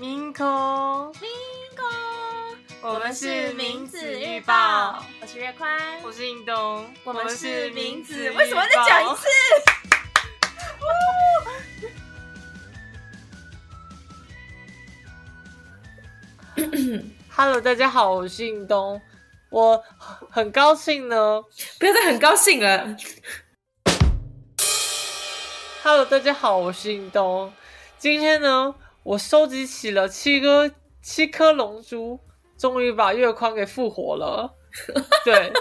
明空，明空，我们是名子预报，我是月宽，我是印东，我们是名子字。为什么再讲一次？Hello，大家好，我是印东，我很高兴呢。不要再很高兴了。Hello，大家好，我是印东。今天呢，我收集起了七颗七颗龙珠，终于把月宽给复活了。对，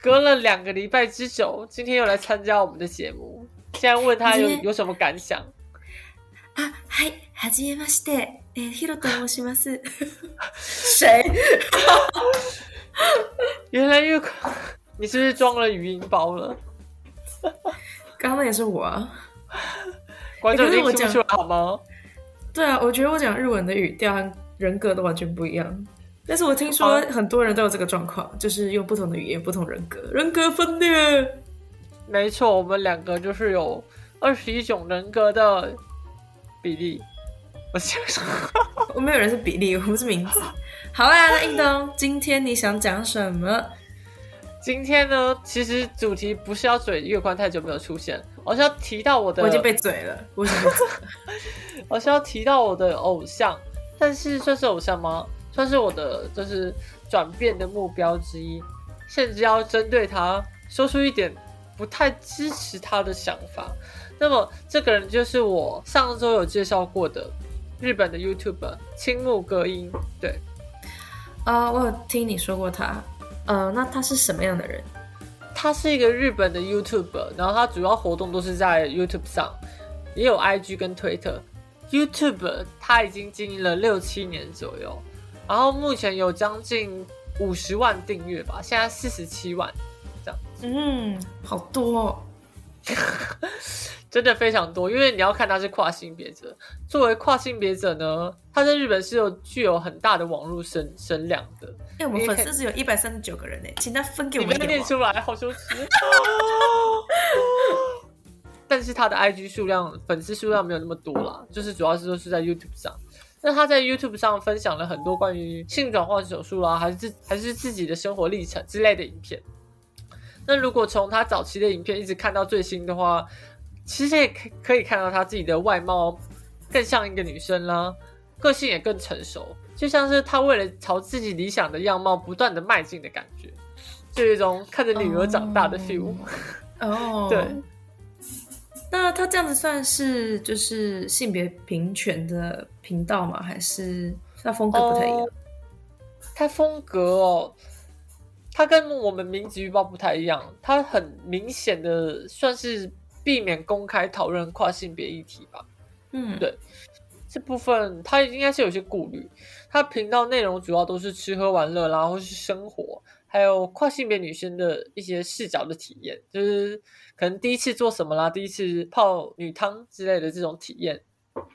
隔了两个礼拜之久，今天又来参加我们的节目。现在问他有今天有什么感想？啊，はい、はじめまして。えー、ヒロと申します。谁？原来月宽，你是不是装了语音包了？刚刚那也是我啊。观众可是我讲听不出来好吗？ 对啊，我觉得我讲日文的语调和人格都完全不一样。但是我听说很多人都有这个状况，就是用不同的语言、不同人格，人格分裂。没错，我们两个就是有二十一种人格的比例。我想说，我没有人是比例，我不是名字。好啊，那印东，今天你想讲什么？今天呢，其实主题不是要嘴月光太久没有出现，而是要提到我的，我已经被嘴了，我已经被嘴了。而是要提到我的偶像，但是算是偶像吗？算是我的就是转变的目标之一，甚至要针对他说出一点不太支持他的想法。那么这个人就是我上周有介绍过的日本的 YouTuber 青木歌音，对。啊、我有听你说过他。呃，那他是什么样的人？他是一个日本的 YouTuber，然后他主要活动都是在 YouTube 上，也有 IG 跟推特。YouTube 他已经经营了六七年左右，然后目前有将近五十万订阅吧，现在四十七万，这样嗯，好多、哦。真的非常多。因为你要看他是跨性别者，作为跨性别者呢，他在日本是有具有很大的网络声声量的。哎、我们粉丝只有一百三十九个人呢，请他分给我们一点。念出来，好羞耻。但是他的 IG 数量、粉丝数量没有那么多啦，就是主要是都是在 YouTube 上。那他在 YouTube 上分享了很多关于性转换手术啦，还是自还是自己的生活历程之类的影片。那如果从他早期的影片一直看到最新的话，其实也可可以看到他自己的外貌更像一个女生啦，个性也更成熟，就像是他为了朝自己理想的样貌不断的迈进的感觉，就有一种看着女儿长大的 feel。哦，对。那他这样子算是就是性别平权的频道吗？还是他风格不太一样？哦他风格哦，他跟我们名字预报不太一样，他很明显的算是避免公开讨论跨性别议题吧。嗯，对这部分他应该是有些顾虑。他频道内容主要都是吃喝玩乐啦，或是生活，还有跨性别女生的一些视角的体验，就是可能第一次做什么啦，第一次泡女汤之类的这种体验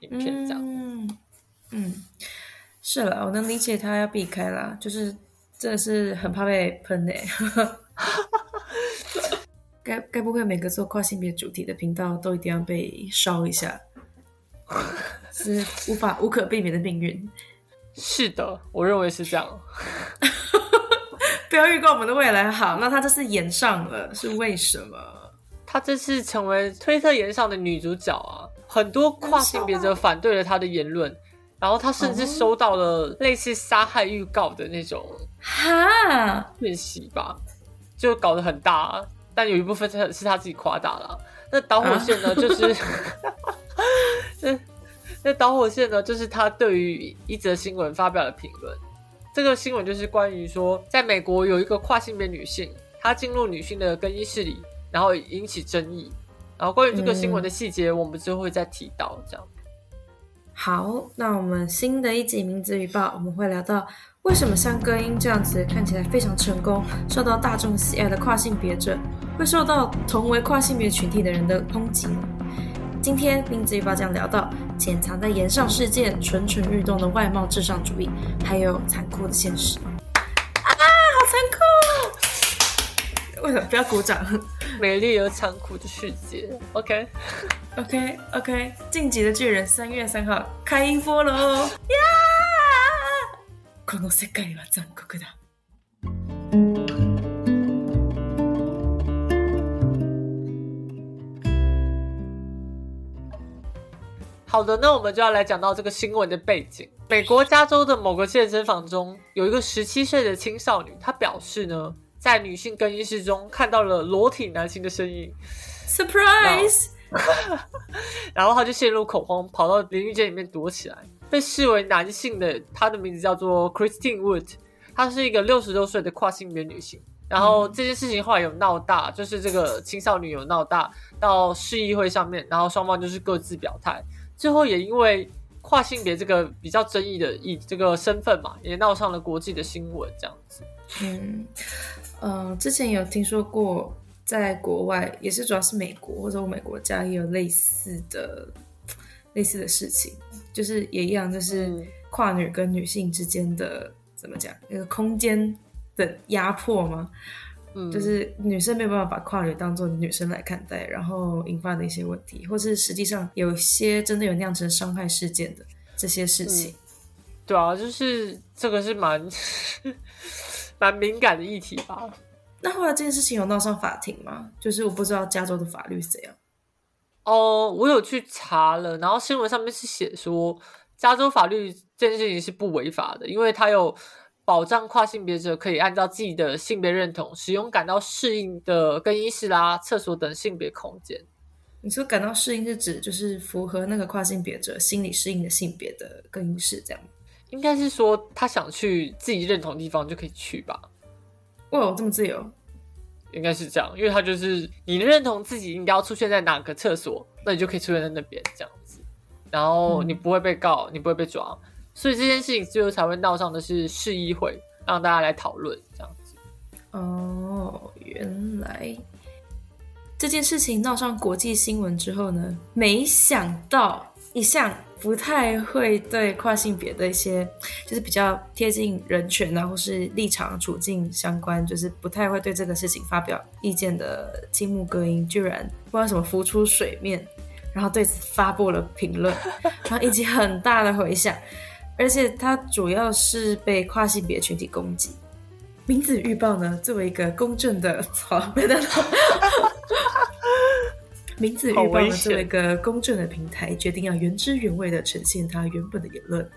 影片这样。嗯嗯，是了，我能理解他要避开啦，就是真的是很怕被喷呢。该该不会每个做跨性别主题的频道都一定要被烧一下？是无法无可避免的命运。是的，我认为是这样。不要预告我们的未来。好，那她这次演上了，是为什么？她这次成为推特言上的女主角啊，很多跨性别者反对了她的言论，然后她甚至收到了类似杀害预告的那种哈，讯息吧，就搞得很大，但有一部分是是她自己夸大了。那导火线呢，就是 那那导火线呢，就是他对于一则新闻发表了评论。这个新闻就是关于说，在美国有一个跨性别女性，她进入女性的更衣室里，然后引起争议。然后关于这个新闻的细节，我们之后会再提到。这样，好，那我们新的一集名字预报，我们会聊到为什么像歌音这样子看起来非常成功、受到大众喜爱的跨性别者，会受到同为跨性别群体的人的抨击呢？今天名字预报将聊到潜藏在言上事件、蠢蠢欲动的外貌至上主义，还有残酷的现实。啊，好残酷！为什么不要鼓掌？ 美丽而残酷的世界。OK OK OK，晋级的巨人三月三号开音播喽！呀，この世界は残酷だ。 好的，那我们就要来讲到这个新闻的背景。美国加州的某个健身房中，有一个十七岁的青少女，她表示呢，在女性更衣室中看到了裸体男性的身影。Surprise！然后她就陷入恐慌，跑到淋浴间里面躲起来。被视为男性的，他的名字叫做 Christine Wood，她是一个六十多岁的跨性别女性。然后这件事情后来有闹大，就是这个青少女有闹大到市议会上面，然后双方就是各自表态。最后也因为跨性别这个比较争议的议这个身份嘛，也闹上了国际的新闻这样子。嗯，呃，之前有听说过，在国外也是主要是美国或者欧美国家也有类似的类似的事情，就是也一样，就是嗯跨女跟女性之间的怎么讲，那个空间的压迫吗？嗯，就是女生没有办法把跨女当做女生来看待，然后引发的一些问题，或是实际上有些真的有酿成伤害事件的这些事情。对啊，就是这个是蛮 蛮敏感的议题吧。那后来这件事情有闹上法庭吗？就是我不知道加州的法律是怎样。哦，我有去查了，然后新闻上面是写说，加州法律这件事情是不违法的，因为它有保障跨性别者可以按照自己的性别认同，使用感到适应的更衣室啦、厕所等性别空间。你说感到适应是指就是符合那个跨性别者心理适应的性别的更衣室这样吗？应该是说他想去自己认同的地方就可以去吧，哇，这么自由？应该是这样，因为他就是你认同自己应该要出现在哪个厕所，那你就可以出现在那边这样子，然后你不会被告，你不会被抓，所以这件事情最后才会闹上的是市议会，让大家来讨论这样子。哦，原来这件事情闹上国际新闻之后呢，没想到一向不太会对跨性别的一些，就是比较贴近人权啊，或是立场处境相关，就是不太会对这个事情发表意见的青木歌音，居然不知道什么浮出水面，然后对此发布了评论，然后引起很大的回响，而且它主要是被跨性别群体攻击。名字预报呢，作为一个公正的，好，没得了。名字预报呢，作为一个公正的平台，决定要原汁原味的呈现它原本的言论。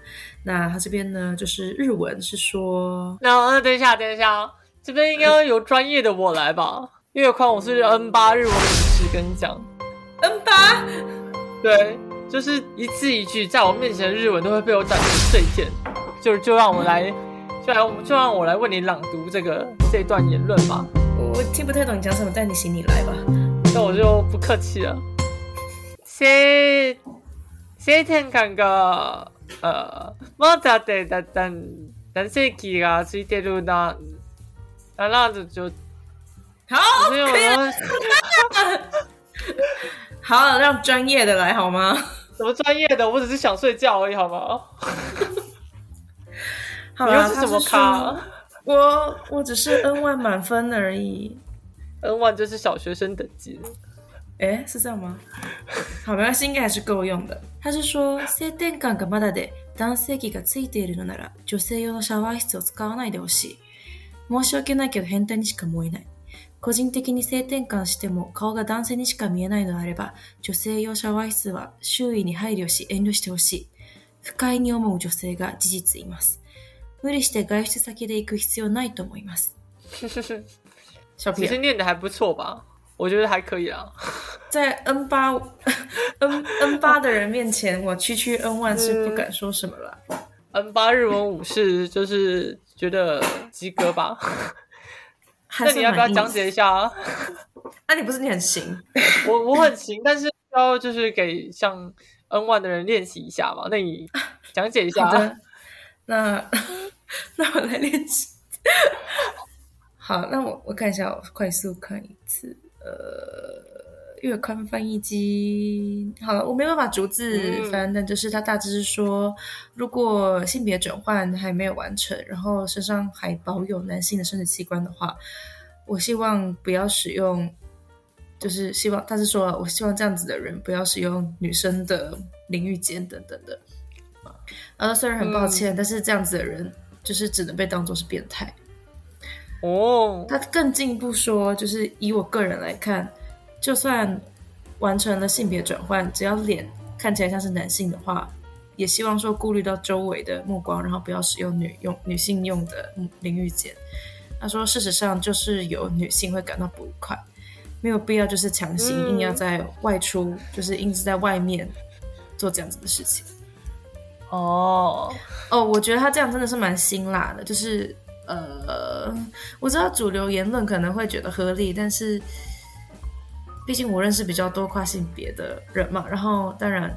那它这边呢，就是日文是说，那那等一下，等一下，这边应该由专业的我来吧，因为况我是 N 八日文老师，跟你讲，N 八，对，就是一字一句在我面前的日文都会被我斩成碎片，就就让我来，就让就让我来为你朗读这个这段言论吧。我听不太懂你讲什么，但你行你来吧。那我就不客气了。性性転換があまだでだだん男性器がついてるな。あ那就就好，没有了，好，让专业的来好吗？ 什么专业的，我只是想睡觉而已，好吗？好啦你又是什么他咖说我我只是 N 万满分而已。 ？N one 就是小学生等级了。哎，是这样吗？好，没关系，应该还是够用的。他是说，性転換がまだで男性器がついているのなら、女性用のシャワー室を使わないでほしい。申し訳ないけど変態にしか思えない。 個人的に性転換しても顔が男性にしか見えないのであれば、女性用シャワー室は周囲に配慮し遠慮してほしい。不快に思う女性が事実います。無理して外出先で行く必要ないと思います。小其实念的还不错吧？我觉得还可以啦。在 N 八 N N 八的人面前，我区区 N 万是不敢说什么了。N 八日文武士就是觉得及格吧？还那你要不要讲解一下啊？那，你不是你很行？我我很行，但是要就是给像 N one 的人练习一下嘛。那你讲解一下啊。那 那我来练习。好，那我我看一下，我快速看一次。呃，月刊翻译机，好了，我没办法逐字嗯翻，但就是他大致是说，如果性别转换还没有完成，然后身上还保有男性的生殖器官的话，我希望不要使用就是希望，他是说我希望这样子的人不要使用女生的淋浴间等等的。呃，虽然很抱歉，但是这样子的人就是只能被当做是变态。哦，他更进一步说，就是以我个人来看，就算完成了性别转换，只要脸看起来像是男性的话，也希望说顾虑到周围的目光，然后不要使用女用女性用的淋浴间。他说，事实上就是有女性会感到不愉快，没有必要就是强行硬要在外出，就是硬是在外面做这样子的事情。哦哦，我觉得他这样真的是蛮辛辣的，就是呃，我知道主流言论可能会觉得合理，但是毕竟我认识比较多跨性别的人嘛，然后当然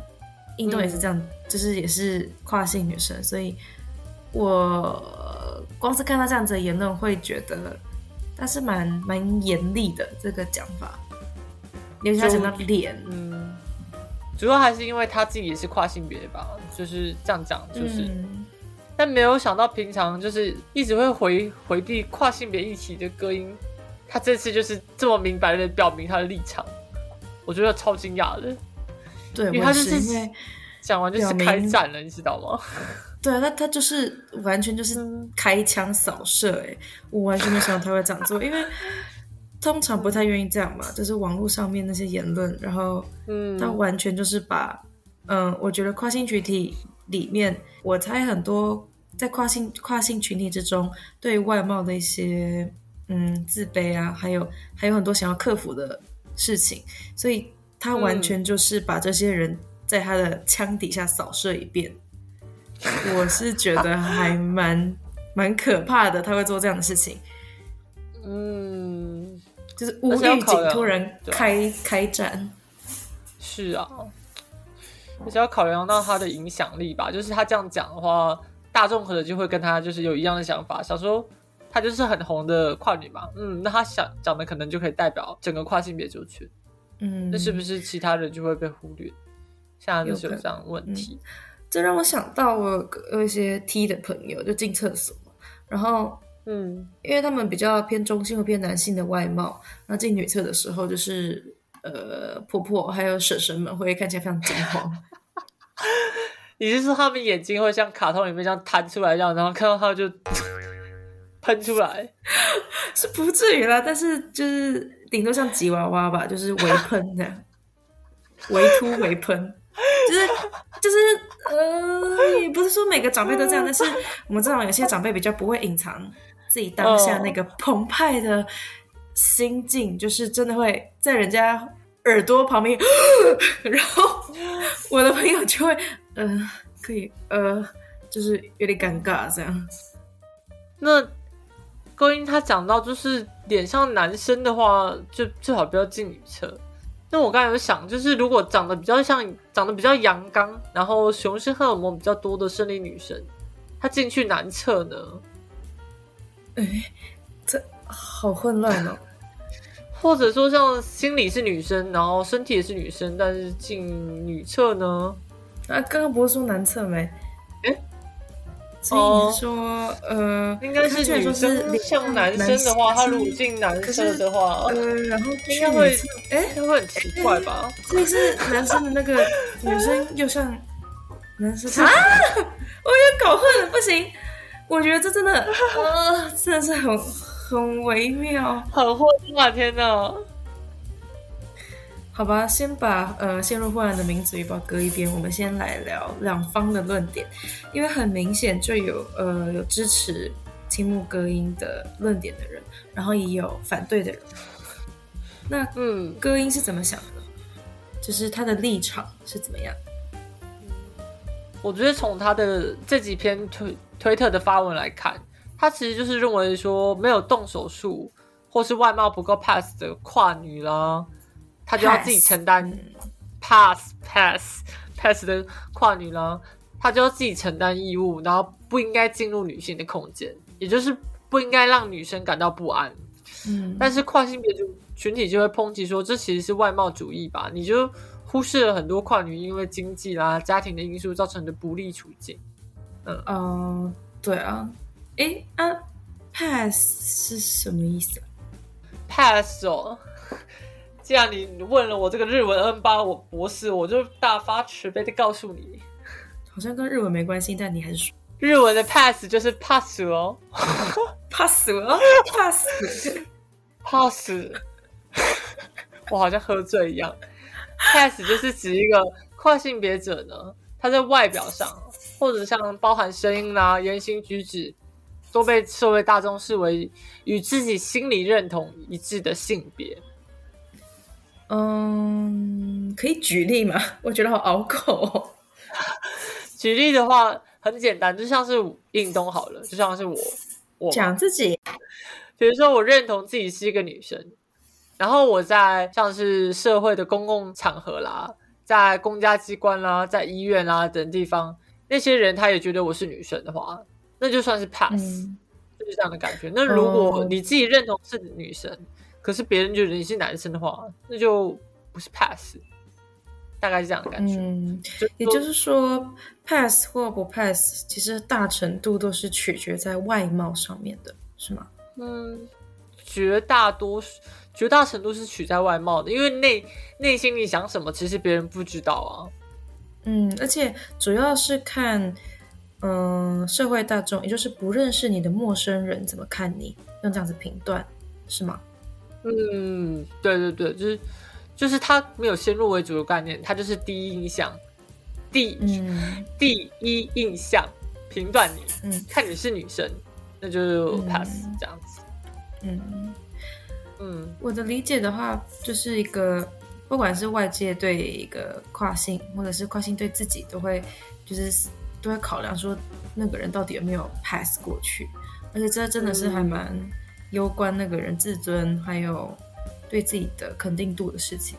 运动也是这样，就是也是跨性女生，所以我光是看到这样子的言论，会觉得但是蛮蛮严厉的这个讲法，尤其他讲到脸，嗯，主要还是因为他自己也是跨性别吧。就是这样讲，就是，但没有想到平常就是一直会回回避跨性别议题的歌音，他这次就是这么明白的表明他的立场，我觉得超惊讶的。对，因为他就是讲完就是开战了，你知道吗？对啊，他他就是完全就是开枪扫射，哎，我完全没想到他会这样做，因为通常不太愿意这样嘛，就是网络上面那些言论，然后嗯，他完全就是把。嗯，我觉得跨性群体里面，我猜很多在跨性跨性群体之中，对外貌的一些嗯自卑啊，还有还有很多想要克服的事情，所以他完全就是把这些人在他的枪底下扫射一遍。我是觉得还蛮蛮可怕的，他会做这样的事情。嗯，就是无预警突然开开战。是啊。就是要考量到他的影响力吧，就是他这样讲的话，大众可能就会跟他就是有一样的想法，想说他就是很红的跨女嘛，嗯，那他想讲的可能就可以代表整个跨性别族群，嗯，那是不是其他人就会被忽略？现在就是有这样问题，这让我想到我有一些 T 的朋友就进厕所，然后嗯，因为他们比较偏中性或偏男性的外貌，那进女厕的时候就是呃婆婆还有婶婶们会看起来非常惊慌。你是说他们眼睛会像卡通里面这样弹出来这样，然后看到他就喷出来？是不至于啦，但是就是顶多像吉娃娃吧，就是微喷的，微突微喷，就是就是呃，也不是说每个长辈都这样，但是我们知道有些长辈比较不会隐藏自己当下那个澎湃的心境，就是真的会在人家。耳朵旁边，然后我的朋友就会，呃，可以，呃，就是有点尴尬这样。那高音他讲到，就是脸上男生的话，就最好不要进女厕。那我刚才有想，就是如果长得比较像，长得比较阳刚，然后雄性荷尔蒙比较多的生理女生，她进去男厕呢？哎，这好混乱哦。或者说，像心理是女生，然后身体也是女生，但是进女厕呢？啊，刚刚不是说男厕没？哎，所以你说，呃，应该是女生像男生的话，他如果进男厕的话，呃，然后应该会，哎，会很奇怪吧？所以是男生的那个 女生又像男生 啊？我有点搞混了，不行，我觉得这真的，呃，真的是很。很微妙，很混乱，天哪！好吧，先把呃陷入混乱的名字语报搁一边，我们先来聊两方的论点，因为很明显就有呃有支持青木歌音的论点的人，然后也有反对的人。那嗯，歌音是怎么想的？就是他的立场是怎么样？我觉得从他的这几篇推推特的发文来看。他其实就是认为说，没有动手术或是外貌不够 pass 的跨女啦，他就要自己承担 pass pass pass 的跨女啦，他就要自己承担义务，然后不应该进入女性的空间，也就是不应该让女生感到不安。嗯，但是跨性别群群体就会抨击说，这其实是外貌主义吧？你就忽视了很多跨女因为经济啦、家庭的因素造成的不利处境。嗯嗯，对啊。诶啊，pass 是什么意思？pass 哦，既然你问了我这个日文 N 八我博士，我就大发慈悲的告诉你，好像跟日文没关系，但你还是说日文的 pass 就是 pass 哦 pass 哦 pass。pass，我好像喝醉一样。pass 就是指一个跨性别者呢，他在外表上或者像包含声音啦、言行举止，都被社会大众视为与自己心理认同一致的性别。嗯，可以举例吗？我觉得好拗口、哦。举例的话，很简单，就像是运动好了，就像是我，我讲自己，比如说我认同自己是一个女生，然后我在像是社会的公共场合啦，在公家机关啦，在医院啦等地方，那些人他也觉得我是女生的话，那就算是 pass，、嗯，就是这样的感觉。那如果哦你自己认同是女生，可是别人觉得你是男生的话，那就不是 pass，大概是这样的感觉。嗯，就也就是说，pass 或不 pass，其实大程度都是取决在外貌上面的，是吗？嗯，绝大多数、绝大程度是取在外貌的，因为内内心里想什么，其实别人不知道啊。嗯，而且主要是看，嗯、社会大众，也就是不认识你的陌生人怎么看你，用这样子评断，是吗？嗯，对对对，就是就是他没有先入为主的概念，他就是第一印象，第、嗯第一印象评断你，嗯看你是女生，那就嗯。pass、这样子。嗯，嗯。我的理解的话，就是一个，不管是外界对一个跨性，或者是跨性对自己，都会就是都会考量说那个人到底有没有 pass 过去，而且这真的是还蛮攸关那个人自尊还有对自己的肯定度的事情。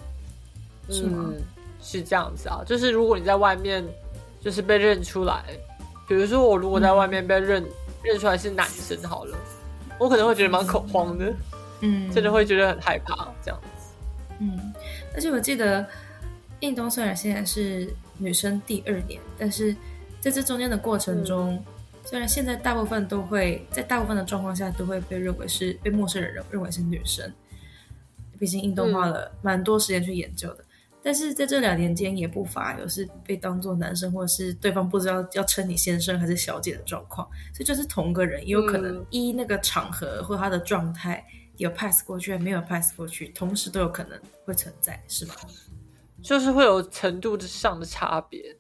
是吗嗯，是这样子啊，就是如果你在外面就是被认出来，比如说我如果在外面被认、认出来是男生好了，我可能会觉得蛮恐慌的，嗯，真的会觉得很害怕这样子。嗯，而且我记得印东虽然现在是女生第二年，但是在这中间的过程中，虽然现在大部分都会在大部分的状况下都会被认为是被陌生人认认为是女生，毕竟运动花了蛮多时间去研究的。但是在这两年间，也不乏有是被当做男生，或者是对方不知道要称你先生还是小姐的状况，所以就是同个人，也有可能嗯。依那个场合或他的状态，有 pass 过去，没有 pass 过去，同时都有可能会存在，是吗？就是会有程度上的差别，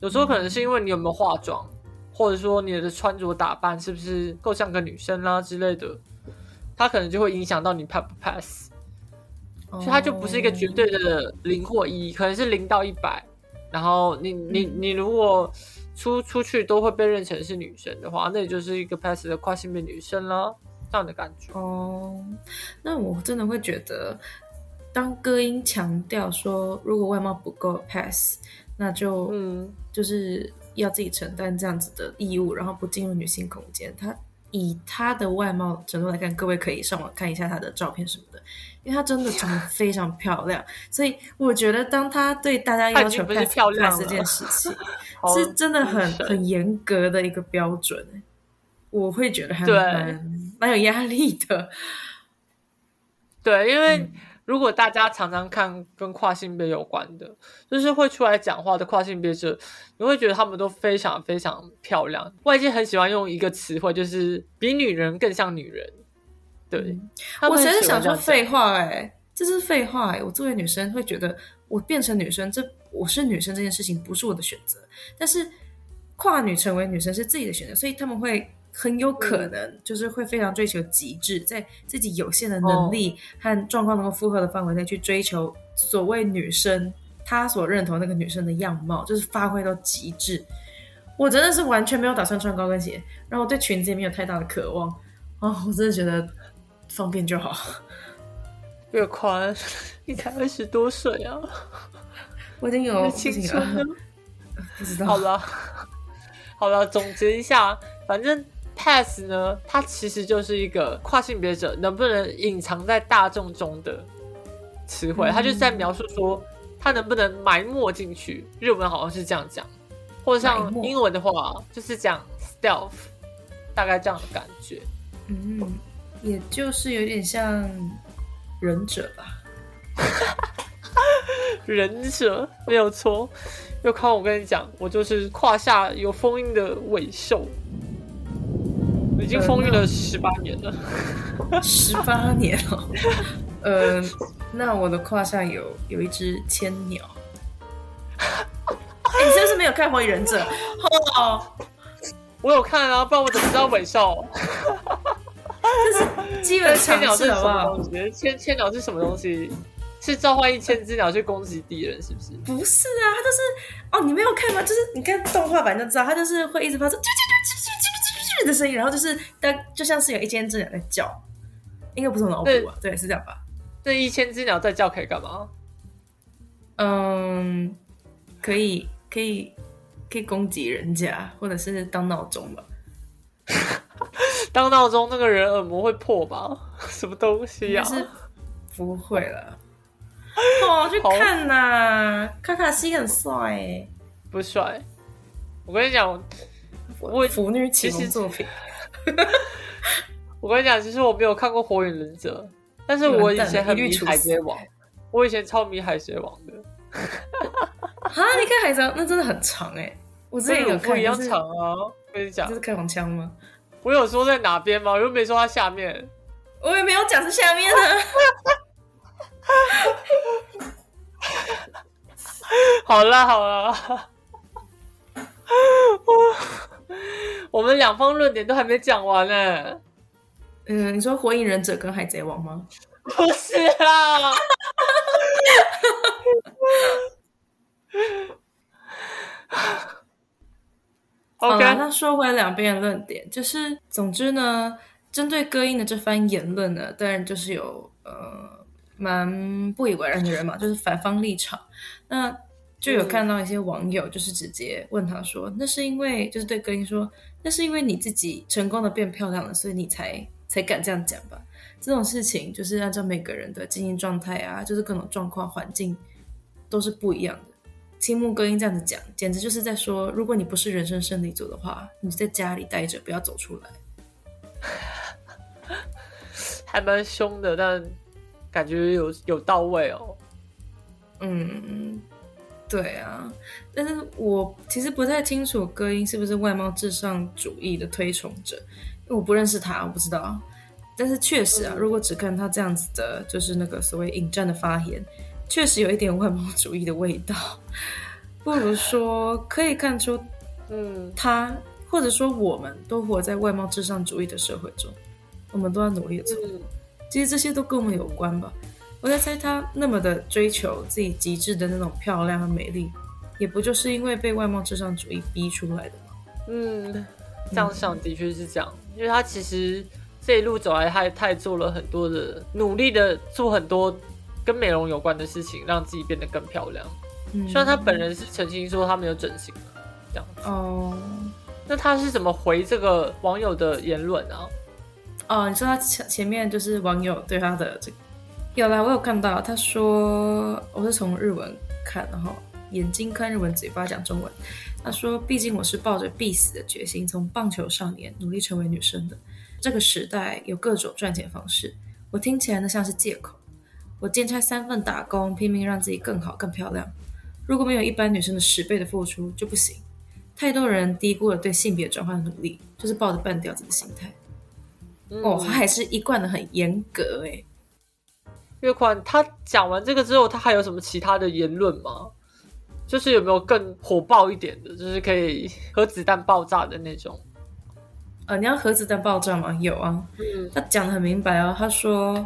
有时候可能是因为你有没有化妆，或者说你的穿着打扮是不是够像个女生啦、之类的，它可能就会影响到你 pass 不 pass。所以它就不是一个绝对的零或一，可能是零到一百。然后你你嗯你如果出出去都会被认成是女生的话，那也就是一个 pass 的跨性别女生啦，这样的感觉。哦，那我真的会觉得，当歌音强调说，如果外貌不够 pass，那就、嗯，就是要自己承担这样子的义务，然后不进入女性空间。她以她的外貌程度来看，各位可以上网看一下她的照片什么的，因为她真的长得 非常漂亮，所以我觉得当她对大家要求不是漂亮这件事情，是真的很很严格的一个标准，欸我会觉得还对蛮蛮有压力的。对，因为嗯如果大家常常看跟跨性别有关的，就是会出来讲话的跨性别者，你会觉得他们都非常非常漂亮。外界很喜欢用一个词汇，就是比女人更像女人。对，嗯我才是很喜欢这样想说废话哎、这是废话哎、我作为女生会觉得我变成女生，这我是女生这件事情不是我的选择，但是跨女成为女生是自己的选择，所以他们会很有可能就是会非常追求极致，在自己有限的能力和状况能够负荷的范围内去追求所谓女生她所认同那个女生的样貌，就是发挥到极致。我真的是完全没有打算穿高跟鞋，然后我对裙子也没有太大的渴望。哦，我真的觉得方便就好。越宽，你才二十多岁啊，我已经有青春了，？不知道。好了，好了，总结一下，反正 pass 呢，它其实就是一个跨性别者能不能隐藏在大众中的词汇，嗯它就是在描述说他能不能埋没进去。日文好像是这样讲，或者像英文的话就是讲 stealth，大概这样的感觉。嗯，也就是有点像忍者吧。忍者没有错。又看我跟你讲，我就是胯下有封印的尾兽，已经封印了十八年了。十八年了，呃，那我的胯下有有一只千鸟。哎、你是不是没有看《火影忍者》？哦，我有看啊，不然我怎么知道尾兽？基本常千鸟是什么东？西？千千鸟是什么东西？是召唤一千只鸟去攻击敌人，是不是？不是啊，他就是哦，你没有看吗？就是你看动画版就知道，他就是会一直发出啾啾的声音，然后就是但就像是有一千只鸟在叫，应该不是我脑补啊，对，是这样吧？那一千只鸟在叫可以干嘛？嗯，可以可以可以攻击人家，或者是当闹钟吧。当闹钟那个人耳膜会破吧？什么东西呀、应该是不会了。哦，去看呐、卡卡西很帅哎，不帅。我跟你讲，我腐女启其实蒙作品，我跟你讲，其实我没有看过《火影忍者》，但是我以前很迷海贼王，我以前超迷海贼王的，哈，你看海贼王那真的很长哎，我之前有看，一样长啊！我跟你讲这，是开黄腔吗？我有说在哪边吗？我又没说它下面。我也没有讲是下面啊。好啦好啦，我们两方论点都还没讲完呢。嗯，你说火影忍者跟海贼王吗？不是啊。好了，那说回两边的论点，就是总之呢，针对歌音的这番言论呢，当然就是有呃蛮不以为然的人嘛，就是反方立场。那就有看到一些网友就是直接问他说：“那是因为就是对歌音说，那是因为你自己成功的变漂亮了，所以你才才敢这样讲吧？这种事情就是按照每个人的经营状态啊，就是各种状况环境都是不一样的。”青木歌音这样子讲，简直就是在说，如果你不是人生胜利组的话，你就在家里待着，不要走出来。还蛮凶的，但感觉有有到位哦。嗯，对啊，但是我其实不太清楚歌音是不是外貌至上主义的推崇者，因为我不认识他，我不知道。但是确实啊，嗯如果只看他这样子的，就是那个所谓引战的发言，确实有一点外貌主义的味道。不如说，可以看出嗯，他或者说我们都活在外貌至上主义的社会中，我们都要努力的做。嗯其实这些都跟我们有关吧。我在猜，他那么的追求自己极致的那种漂亮和美丽，也不就是因为被外貌至上主义逼出来的吗？嗯，这样想的确是这样，因为他其实这一路走来，他也他也做了很多的努力的做很多跟美容有关的事情，让自己变得更漂亮。嗯，虽然他本人是澄清说他没有整形啊这样子，哦那他是怎么回这个网友的言论啊？哦，你说他前前面就是网友对他的这个，有啦，我有看到，他说我是从日文看，然后眼睛看日文，嘴巴讲中文。他说：“毕竟我是抱着必死的决心，从棒球少年努力成为女生的。这个时代有各种赚钱方式，我听起来呢像是借口。我兼差三份打工，拼命让自己更好、更漂亮。如果没有一般女生的十倍的付出就不行。太多人低估了对性别转换的努力，就是抱着半吊子的心态。嗯哦，他还是一贯的很严格哎。月宽他讲完这个之后，他还有什么其他的言论吗？就是有没有更火爆一点的，就是可以核子弹爆炸的那种？呃，你要核子弹爆炸吗？有啊，嗯他讲的很明白哦。他说：“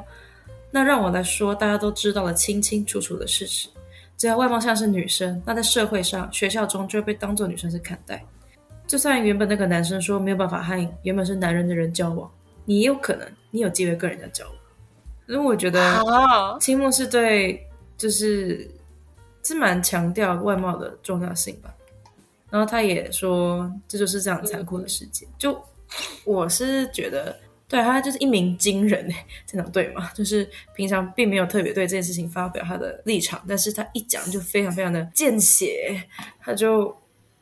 那让我来说，大家都知道了清清楚楚的事实。只要外貌像是女生，那在社会上、学校中就会被当做女生去看待。就算原本那个男生说没有办法和原本是男人的人交往，你也有可能，你有机会跟人家交往。因为我觉得啊，青木是对，就是是蛮强调外貌的重要性吧。然后他也说，这就是这样残酷的世界。就我是觉得，对他就是一鸣惊人哎，这样对吗？就是平常并没有特别对这件事情发表他的立场，但是他一讲就非常非常的见血，他就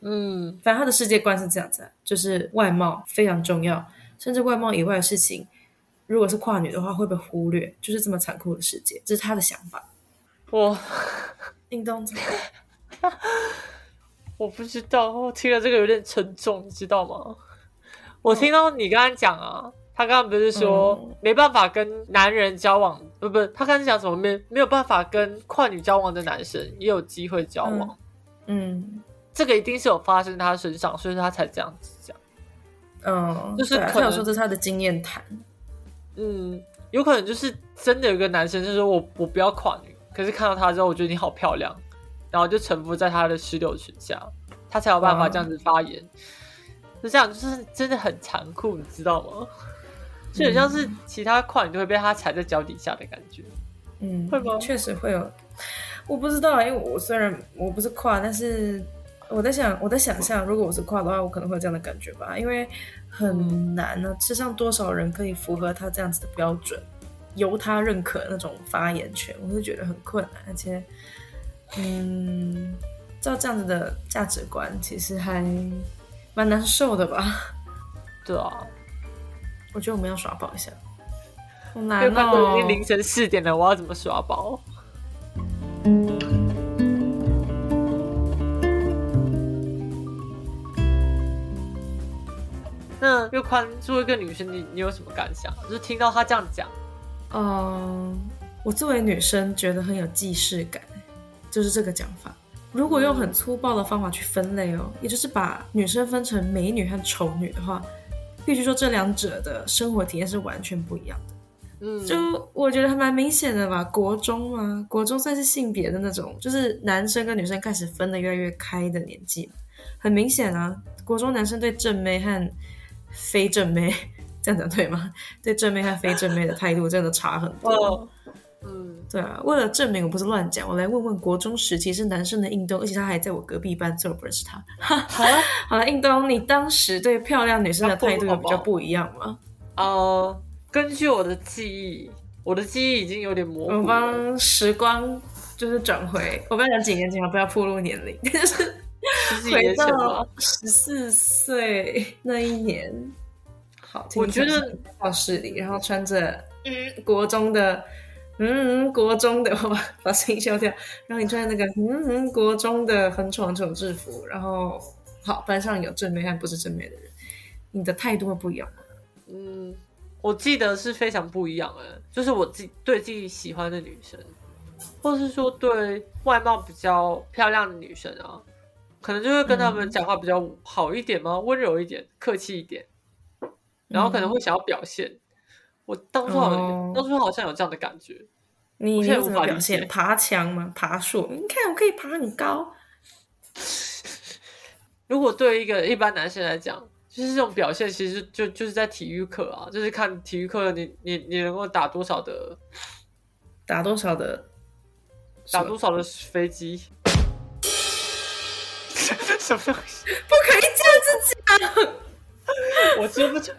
嗯反正他的世界观是这样子、啊，就是外貌非常重要，甚至外貌以外的事情，如果是跨女的话会被忽略，就是这么残酷的世界，这是他的想法。我运动怎么 我不知道，我听了这个有点沉重，你知道吗？我听到你刚刚讲啊，他刚刚不是说、嗯没办法跟男人交往，不不，他刚刚讲什么没没有办法跟跨女交往的男生也有机会交往，嗯这个一定是有发生在他身上，所以他才这样子讲。嗯，就是可能他有说这是他的经验谈。嗯，有可能就是真的有一个男生就说我我不要跨女，可是看到她之后，我觉得你好漂亮，然后就臣服在他的石榴裙下，他才有办法这样子发言。就这样，就是真的很残酷，你知道吗？就很像是其他跨女都会被他踩在脚底下的感觉。嗯，会吗确实会有，我不知道，因为我虽然我不是跨，但是我在想，我在想象，如果我是跨的话，我可能会有这样的感觉吧，因为很难呢、世上多少人可以符合他这样子的标准，由他认可那种发言权，我是觉得很困难，而且，嗯，照这样子的价值观，其实还蛮难受的吧。对啊，我觉得我们要耍宝一下，好因难为快都已哦经。凌晨四点了，我要怎么耍宝？那岳宽作为一个女生，你你有什么感想？就是听到他这样讲，嗯，我作为女生觉得很有既视感，就是这个讲法。如果用很粗暴的方法去分类哦，也就是把女生分成美女和丑女的话，必须说这两者的生活体验是完全不一样的。嗯，就我觉得还蛮明显的吧，国中嘛，国中算是性别的那种，就是男生跟女生开始分的越来越开的年纪嘛，很明显啊，国中男生对正妹和非正妹，这样讲对吗？对正妹和非正妹的态度 真的差很多。哦，嗯，对啊，为了证明我不是乱讲，我来问问国中时期是男生的印东，而且他还在我隔壁班，所以我不认识他。好了，好了，印东，你当时对漂亮女生的态度有比较不一样吗？呃，根据我的记忆，我的记忆已经有点模糊我。帮时光就是转回，我不要讲几年前，不要暴露年龄，就是 回到，十四岁那一年。好，我觉得教室里，然后穿着嗯国中的嗯国中的，我把把声音消掉，然后你穿着那个嗯嗯国中的很丑很丑的制服，然后好班上有正妹和不是正妹的人，你的态度会不一样吗？嗯，我记得是非常不一样的，就是我自己对自己喜欢的女生，或是说对外貌比较漂亮的女生啊，可能就会跟他们讲话比较好一点吗？温柔一点，客气一点，然后可能会想要表现。我当初好像、哦当初好像有这样的感觉，你现在无法表现？爬墙吗？爬树？你看我可以爬很高。如果对一个一般男生来讲，就是这种表现，其实就就是在体育课啊，就是看体育课你你你能够打多少的打多少的？打多少的飞机，什么东西？不可以这样子讲。我接不出。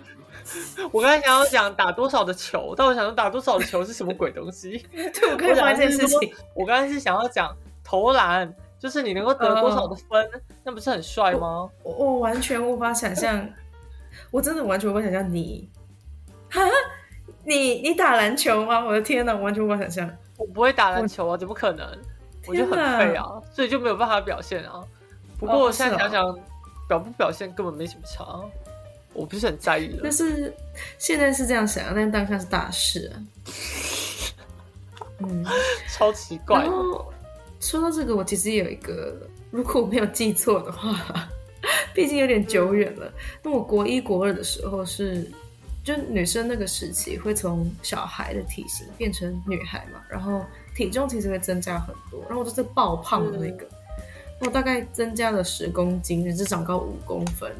我刚才想要讲打多少的球，但我想说打多少的球是什么鬼东西？对，我可以发现这件事情。我刚才是想要讲投篮，就是你能够得多少的分，那不是很帅吗？我我完全无法想象，我真的完全无法想象你，哈，你你打篮球吗？我的天哪，我完全无法想象。我不会打篮球啊，怎么可能？我就很废啊，所以就没有办法表现啊。不过哦我现在想想，表不表现根本没什么差，我不是很在意的但。是现在是这样想，但是当下是大事啊。嗯，超奇怪的。然后说到这个，我其实也有一个，如果我没有记错的话，毕竟有点久远了。那我国一、国二的时候是，就女生那个时期会从小孩的体型变成女孩嘛，然后体重其实会增加很多，然后我就是爆胖的那个，我大概增加了十公斤，甚至长高五公分。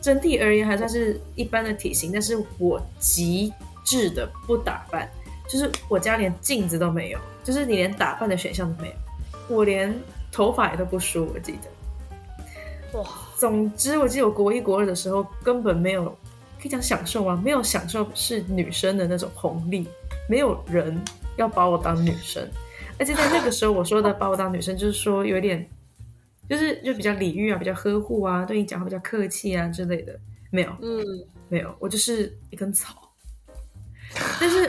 整体而言还算是一般的体型，但是我极致的不打扮，就是我家连镜子都没有，就是你连打扮的选项都没有，我连头发也都不梳，我记得。哇，总之，我记得我国一、国二的时候根本没有，可以讲享受吗？没有享受是女生的那种红利，没有人要把我当女生。而且在那个时候，我说的把我当女生，就是说有点，就是就比较礼遇啊，比较呵护啊，对你讲话比较客气啊之类的。没有，嗯，没有，我就是一根草。但是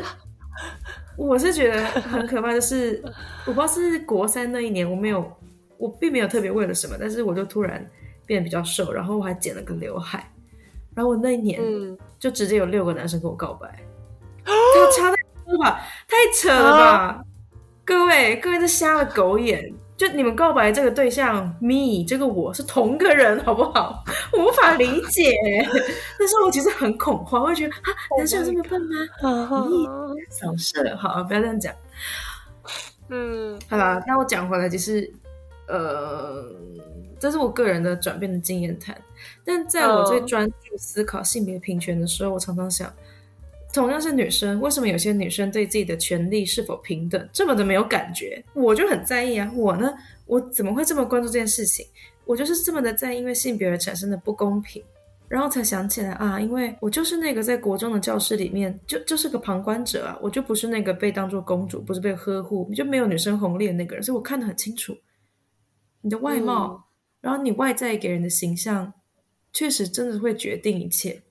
我是觉得很可怕，的是我不知道是国三那一年，我没有，我并没有特别为了什么，但是我就突然变得比较瘦，然后我还剪了个刘海，然后我那一年嗯，就直接有六个男生跟我告白，他差太多吧，太扯了吧！各位，各位这瞎了狗眼，就你们告白这个对象 me 这个我是同个人，好不好？我无法理解，但是我其实很恐慌，我会觉得啊，男生有这么笨吗？扫射，好，不要这样讲。嗯好啦，那我讲回来，其实，呃，这是我个人的转变的经验谈。但在我最嗯专注思考性别平权的时候，我常常想，同样是女生，为什么有些女生对自己的权利是否平等这么的没有感觉？我就很在意啊。我呢，我怎么会这么关注这件事情？我就是这么的在意，因为性别而产生的不公平。然后才想起来啊，因为我就是那个在国中的教室里面，就就是个旁观者啊，我就不是那个被当做公主，不是被呵护，就没有女生红利的那个人，所以我看得很清楚，你的外貌，然后你外在给人的形象，确实真的会决定一切，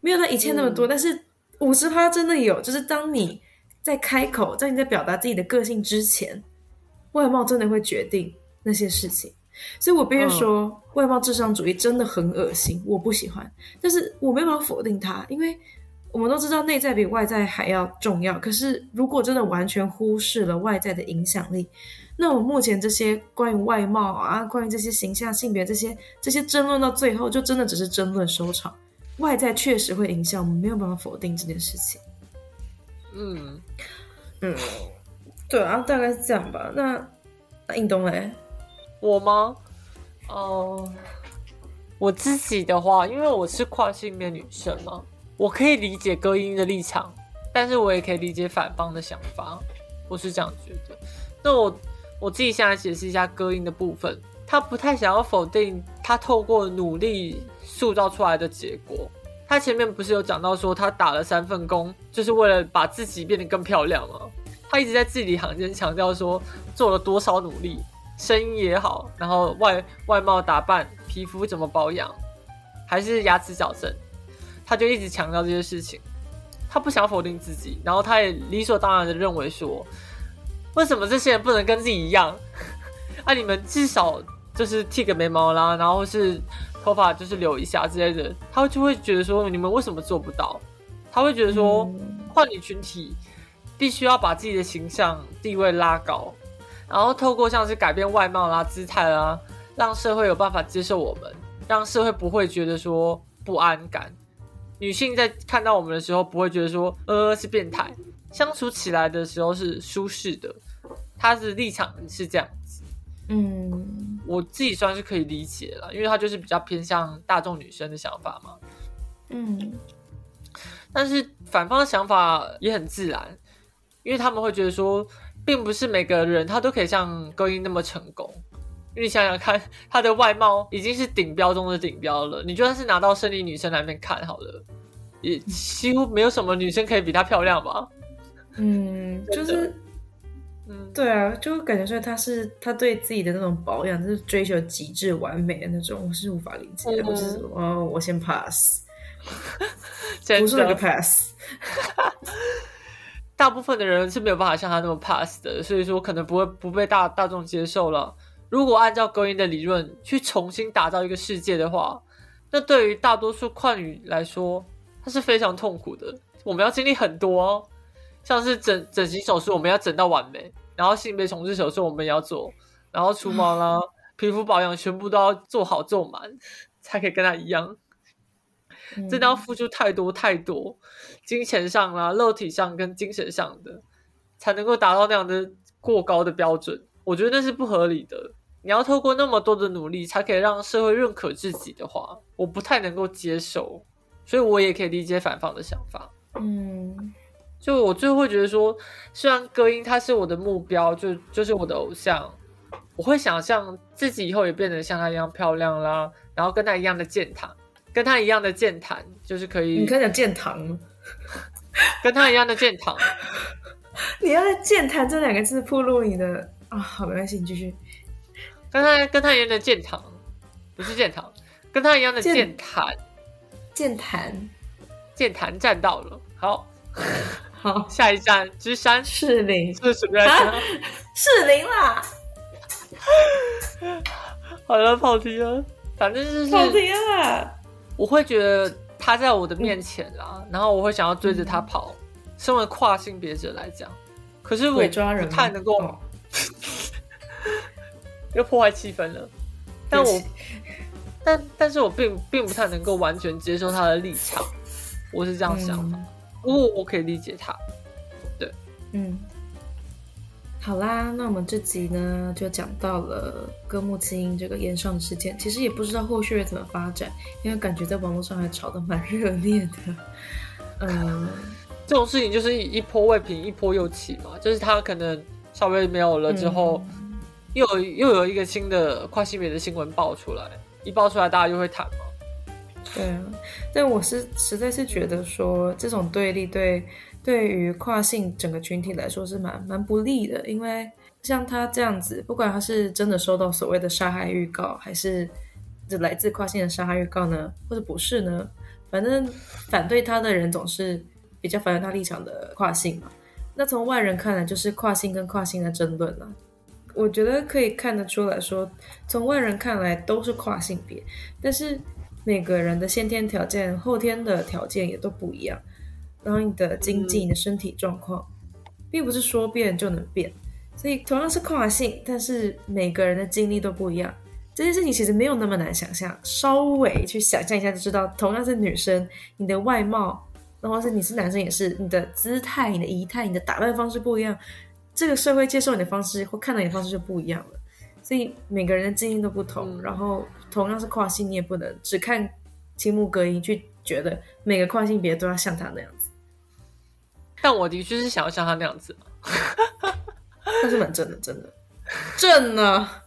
没有那一切那么多，但是五十趴真的有，就是当你在开口，在你在表达自己的个性之前，外貌真的会决定那些事情。所以我必须说，外貌至上主义真的很恶心，我不喜欢。但是我没有办法否定它，因为我们都知道内在比外在还要重要。可是如果真的完全忽视了外在的影响力，那我目前这些关于外貌啊，关于这些形象、性别这些这些争论到最后，就真的只是争论收场。外在确实会影响，我们没有办法否定这件事情。嗯，嗯，对啊，大概是这样吧。那那印东嘞？我吗？哦、我自己的话，因为我是跨性别女生嘛，我可以理解歌音的立场，但是我也可以理解反方的想法，我是这样觉得。那我我自己现在解释一下歌音的部分，他不太想要否定他透过努力塑造出来的结果。他前面不是有讲到说他打了三份工，就是为了把自己变得更漂亮吗？他一直在字里行间强调说做了多少努力，声音也好，然后外外貌打扮、皮肤怎么保养，还是牙齿矫正，他就一直强调这些事情。他不想否定自己，然后他也理所当然的认为说，为什么这些人不能跟自己一样？啊，你们至少就是剃个眉毛啦，然后是头发就是留一下之类的，他就会觉得说，你们为什么做不到？他会觉得说，嗯换女群体必须要把自己的形象地位拉高，然后透过像是改变外貌啦、姿态啦，让社会有办法接受我们，让社会不会觉得说不安感。女性在看到我们的时候，不会觉得说呃是变态，相处起来的时候是舒适的。她的立场是这样子，嗯我自己算是可以理解了，因为她就是比较偏向大众女生的想法嘛。嗯但是反方的想法也很自然，因为他们会觉得说，并不是每个人他都可以像高音那么成功。因为你想想看，她的外貌已经是顶标中的顶标了，你就算是拿到胜利女生那边看好了，也几乎没有什么女生可以比她漂亮吧？嗯，就是嗯，对啊，就感觉出来他是他对自己的那种保养，就是追求极致完美的那种，我是无法理解的。嗯我只是哦，我先 pass，真不是那个，pass。大部分的人是没有办法像他那么 pass 的，所以说可能不会不被大大众接受了。如果按照高音的理论去重新打造一个世界的话，那对于大多数跨女来说，它是非常痛苦的。我们要经历很多、哦，像是整整形手术，我们要整到完美；然后性别重置手术，我们也要做；然后除毛啦、皮肤保养，全部都要做好做满，才可以跟他一样。嗯真的要付出太多太多，金钱上啦、肉体上跟精神上的，才能够达到那样的过高的标准。我觉得那是不合理的。你要透过那么多的努力，才可以让社会认可自己的话，我不太能够接受。所以我也可以理解反方的想法。嗯就我最后会觉得说，虽然歌音他是我的目标，就就是我的偶像，我会想象自己以后也变得像他一样漂亮啦，然后跟他一样的健谈，跟他一样的健谈，就是可以你可以讲健谈吗？跟他一样的健谈。你要在“健谈”这两个字铺露你的啊，好，没关系，你继续。跟他跟他一样的健谈，不是健谈，跟他一样的健健谈，健谈，健谈站到了。好，好，下一站芝山，士林，是什么来着？士林啦，好了，跑题了。反正就是跑题了。我会觉得他在我的面前啦，然后我会想要追着他跑。身为跨性别者来讲，可是我太能够，哦 又破坏气氛了。但我但但是我并并不太能够完全接受他的立场，我是这样想的。嗯不过我可以理解他。对嗯，好啦，那我们这集呢就讲到了歌木清这个烟上事件，其实也不知道后续会怎么发展，因为感觉在网络上还吵得蛮热烈的。嗯，这种事情就是一波未平，一波又起嘛。就是他可能稍微没有了之后，又有又有一个新的跨性别的新闻爆出来，一爆出来大家就会谈嘛。对啊，但我是实在是觉得说这种对立对对于跨性整个群体来说是蛮蛮不利的，因为像他这样子，不管他是真的收到所谓的杀害预告，还是就来自跨性的杀害预告呢，或者不是呢，反正反对他的人总是比较反对他立场的跨性嘛。那从外人看来，就是跨性跟跨性的争论了。我觉得可以看得出来说，从外人看来都是跨性别，但是每个人的先天条件、后天的条件也都不一样，然后你的经济、你的身体状况，并不是说变就能变。所以同样是跨性，但是每个人的经历都不一样。这件事情其实没有那么难想象，稍微去想象一下就知道，同样是女生，你的外貌，然后是你是男生也是，你的姿态、你的仪态、你的打扮方式不一样，这个社会接受你的方式或看到你的方式就不一样了。所以每个人的经历都不同，嗯然后同样是跨性，你也不能只看青木歌音去觉得每个跨性别都要像他那样子，但我的确是想要像他那样子，但是蛮正的，真的。正啊！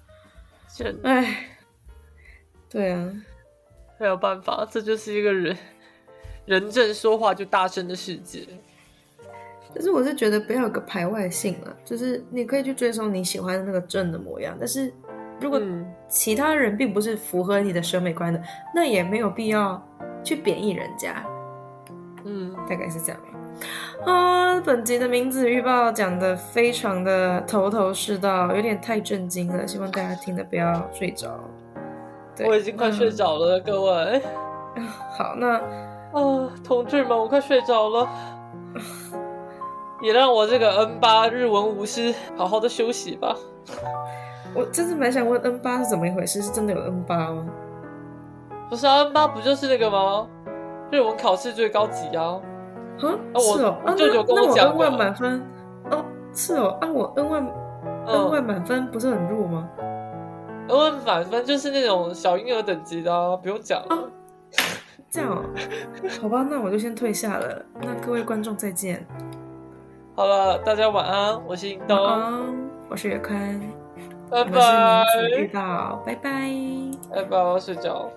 就哎，对啊，没有办法，这就是一个人人正说话就大声的世界。但是我是觉得不要有个排外性了，就是你可以去追求你喜欢的那个正的模样，但是如果嗯，其他人并不是符合你的审美观的，那也没有必要去贬义人家，嗯，大概是这样。啊，本集的名字预报讲的非常的头头是道，有点太震惊了，希望大家听的不要睡着。对我已经快睡。着了，各位。好，那啊，同志们，我快睡着了，也让我这个 N 八日文无师好好的休息吧。我真是蛮想问 N 八是怎么一回事，是真的有 N 八吗？不是啊，N 八不就是那个吗？日文考试最高级啊。啊，我是哦，啊，我舅舅跟那那我 N 万的满分，哦，是哦，啊，我 N 万 N 万嗯满分不是很弱吗？，N 万满分就是那种小婴儿等级的啊，不用讲了。哦这样哦，好吧，那我就先退下了。那各位观众再见，好了，大家晚安，我是银晚东，我是月宽，拜拜，名字预报，拜拜。拜拜，我要睡觉。